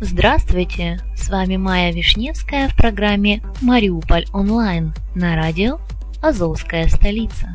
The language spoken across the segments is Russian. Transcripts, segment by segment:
Здравствуйте! С вами Майя Вишневская в программе «Мариуполь онлайн» на радио «Азовская столица».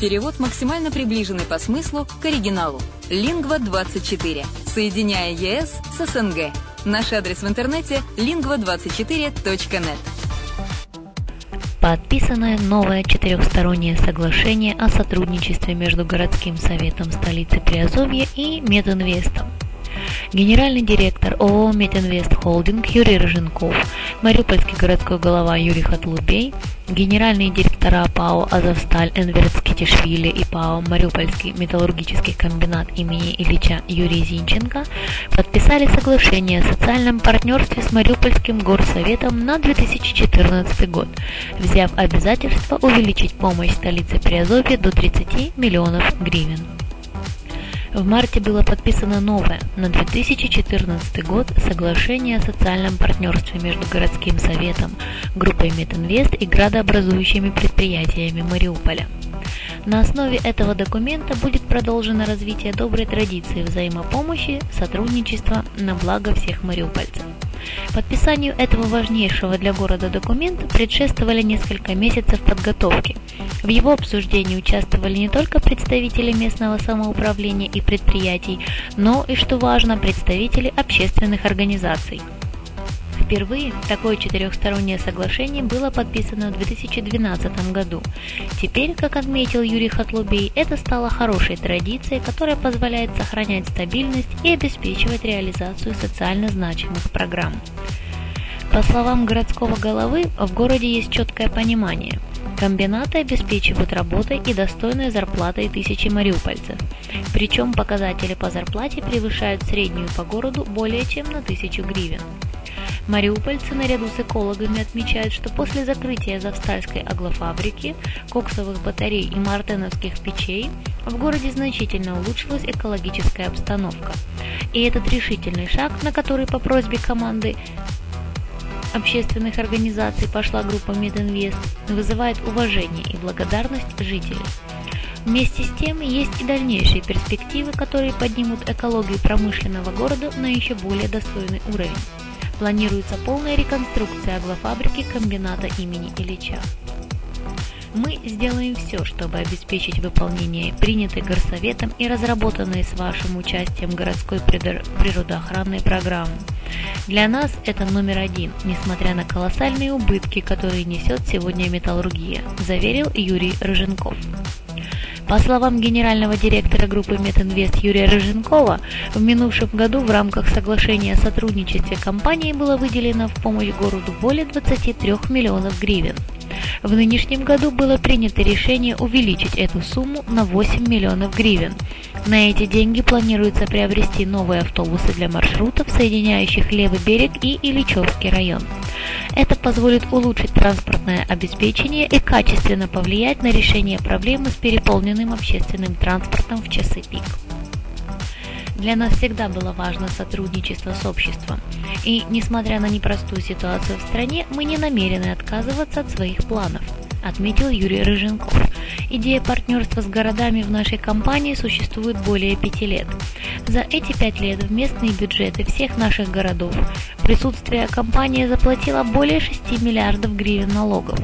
Перевод максимально приближенный по смыслу к оригиналу. Lingva24. Соединяя ЕС с СНГ. Наш адрес в интернете lingva24.net. Подписанное новое четырехстороннее соглашение о сотрудничестве между городским советом столицы Приазовья и Мединвестом генеральный директор ООО «Метинвест Холдинг» Юрий Рыженков, мариупольский городской голова Юрий Хатлубей, генеральные директора ПАО «Азовсталь» Энверт Скитишвили и ПАО «Мариупольский металлургический комбинат имени Ильича Юрий Зинченко» подписали соглашение о социальном партнерстве с Мариупольским горсоветом на 2014 год, взяв обязательство увеличить помощь столице Приазовья до 30 миллионов гривен. В марте было подписано новое, на 2014 год, соглашение о социальном партнерстве между городским советом, группой Метинвест и градообразующими предприятиями Мариуполя. На основе этого документа будет продолжено развитие доброй традиции взаимопомощи, сотрудничества на благо всех мариупольцев. Подписанию этого важнейшего для города документа предшествовали несколько месяцев подготовки. В его обсуждении участвовали не только представители местного самоуправления и предприятий, но и, что важно, представители общественных организаций. Впервые такое четырехстороннее соглашение было подписано в 2012 году. Теперь, как отметил Юрий Хатлубей, это стало хорошей традицией, которая позволяет сохранять стабильность и обеспечивать реализацию социально значимых программ. По словам городского головы, в городе есть четкое понимание. Комбинаты обеспечивают работой и достойной зарплатой тысячи мариупольцев. Причем показатели по зарплате превышают среднюю по городу более чем на тысячу гривен. Мариупольцы наряду с экологами отмечают, что после закрытия Завстальской аглофабрики, коксовых батарей и мартеновских печей в городе значительно улучшилась экологическая обстановка. И этот решительный шаг, на который по просьбе команды общественных организаций пошла группа Мединвест, вызывает уважение и благодарность жителей. Вместе с тем, есть и дальнейшие перспективы, которые поднимут экологию промышленного города на еще более достойный уровень планируется полная реконструкция аглофабрики комбината имени Ильича. Мы сделаем все, чтобы обеспечить выполнение принятой горсоветом и разработанной с вашим участием городской природоохранной программы. Для нас это номер один, несмотря на колоссальные убытки, которые несет сегодня металлургия, заверил Юрий Рыженков. По словам генерального директора группы Метинвест Юрия Рыженкова, в минувшем году в рамках соглашения о сотрудничестве компании было выделено в помощь городу более 23 миллионов гривен. В нынешнем году было принято решение увеличить эту сумму на 8 миллионов гривен. На эти деньги планируется приобрести новые автобусы для маршрутов, соединяющих Левый берег и Ильичевский район. Это позволит улучшить транспортное обеспечение и качественно повлиять на решение проблемы с переполненным общественным транспортом в часы пик. Для нас всегда было важно сотрудничество с обществом. И, несмотря на непростую ситуацию в стране, мы не намерены отказываться от своих планов – отметил Юрий Рыженков. Идея партнерства с городами в нашей компании существует более пяти лет. За эти пять лет в местные бюджеты всех наших городов присутствие компании заплатила более 6 миллиардов гривен налогов.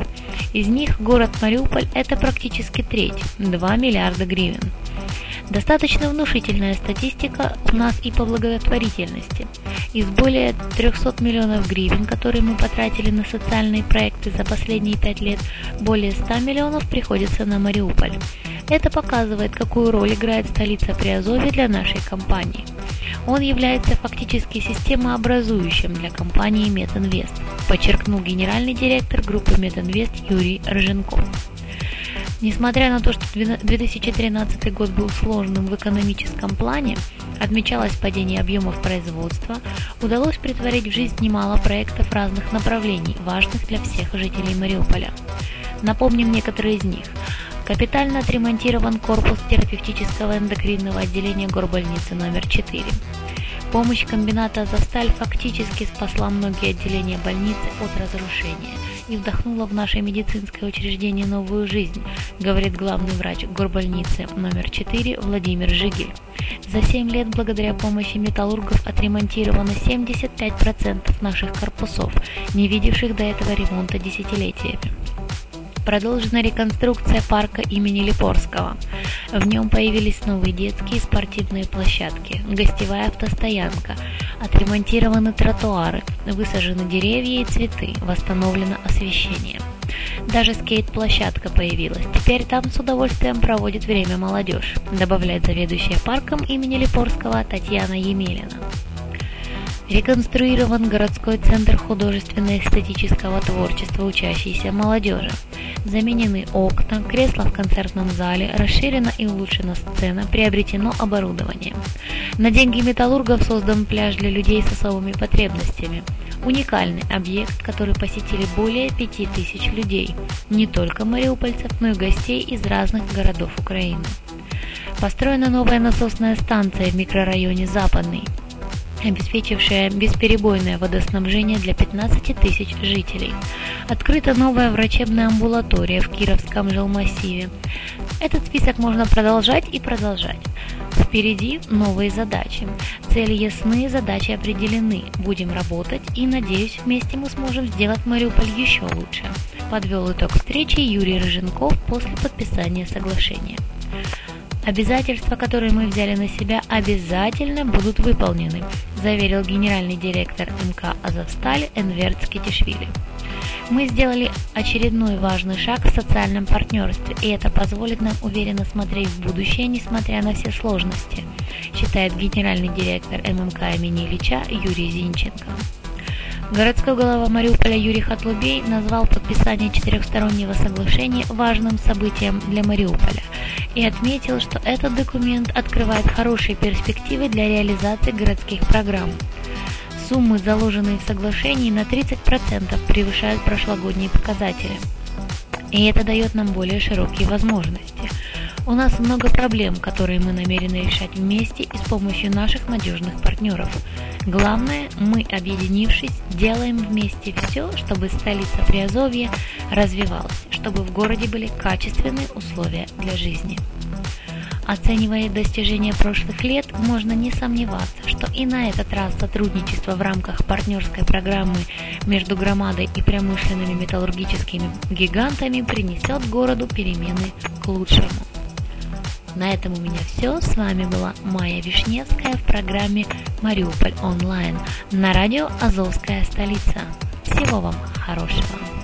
Из них город Мариуполь – это практически треть – 2 миллиарда гривен. Достаточно внушительная статистика у нас и по благотворительности. Из более 300 миллионов гривен, которые мы потратили на социальные проекты за последние пять лет, более 100 миллионов приходится на Мариуполь. Это показывает, какую роль играет столица Приазовья для нашей компании. Он является фактически системообразующим для компании Метинвест, подчеркнул генеральный директор группы Метинвест Юрий Рыженков. Несмотря на то, что 2013 год был сложным в экономическом плане, отмечалось падение объемов производства, удалось притворить в жизнь немало проектов разных направлений, важных для всех жителей Мариуполя. Напомним некоторые из них. Капитально отремонтирован корпус терапевтического эндокринного отделения горбольницы номер 4. Помощь комбината «Азовсталь» фактически спасла многие отделения больницы от разрушения и вдохнула в наше медицинское учреждение новую жизнь, говорит главный врач горбольницы номер 4 Владимир Жигель. За 7 лет благодаря помощи металлургов отремонтировано 75% наших корпусов, не видевших до этого ремонта десятилетиями продолжена реконструкция парка имени Липорского. В нем появились новые детские спортивные площадки, гостевая автостоянка, отремонтированы тротуары, высажены деревья и цветы, восстановлено освещение. Даже скейт-площадка появилась. Теперь там с удовольствием проводит время молодежь, добавляет заведующая парком имени Липорского Татьяна Емелина. Реконструирован городской центр художественно-эстетического творчества учащейся молодежи. Заменены окна, кресла в концертном зале, расширена и улучшена сцена, приобретено оборудование. На деньги металлургов создан пляж для людей с особыми потребностями. Уникальный объект, который посетили более 5000 людей, не только мариупольцев, но и гостей из разных городов Украины. Построена новая насосная станция в микрорайоне Западный – обеспечившая бесперебойное водоснабжение для 15 тысяч жителей. Открыта новая врачебная амбулатория в Кировском жилмассиве. Этот список можно продолжать и продолжать. Впереди новые задачи. Цели ясны, задачи определены. Будем работать и, надеюсь, вместе мы сможем сделать Мариуполь еще лучше. Подвел итог встречи Юрий Рыженков после подписания соглашения. Обязательства, которые мы взяли на себя, обязательно будут выполнены, заверил генеральный директор МК «Азовсталь» Энверт Скитишвили. Мы сделали очередной важный шаг в социальном партнерстве, и это позволит нам уверенно смотреть в будущее, несмотря на все сложности, считает генеральный директор ММК имени Ильича Юрий Зинченко. Городской голова Мариуполя Юрий Хатлубей назвал подписание четырехстороннего соглашения важным событием для Мариуполя и отметил, что этот документ открывает хорошие перспективы для реализации городских программ. Суммы, заложенные в соглашении, на 30% превышают прошлогодние показатели. И это дает нам более широкие возможности – у нас много проблем, которые мы намерены решать вместе и с помощью наших надежных партнеров. Главное, мы, объединившись, делаем вместе все, чтобы столица Приазовья развивалась, чтобы в городе были качественные условия для жизни. Оценивая достижения прошлых лет, можно не сомневаться, что и на этот раз сотрудничество в рамках партнерской программы между громадой и промышленными металлургическими гигантами принесет городу перемены к лучшему. На этом у меня все. С вами была Майя Вишневская в программе «Мариуполь онлайн» на радио «Азовская столица». Всего вам хорошего!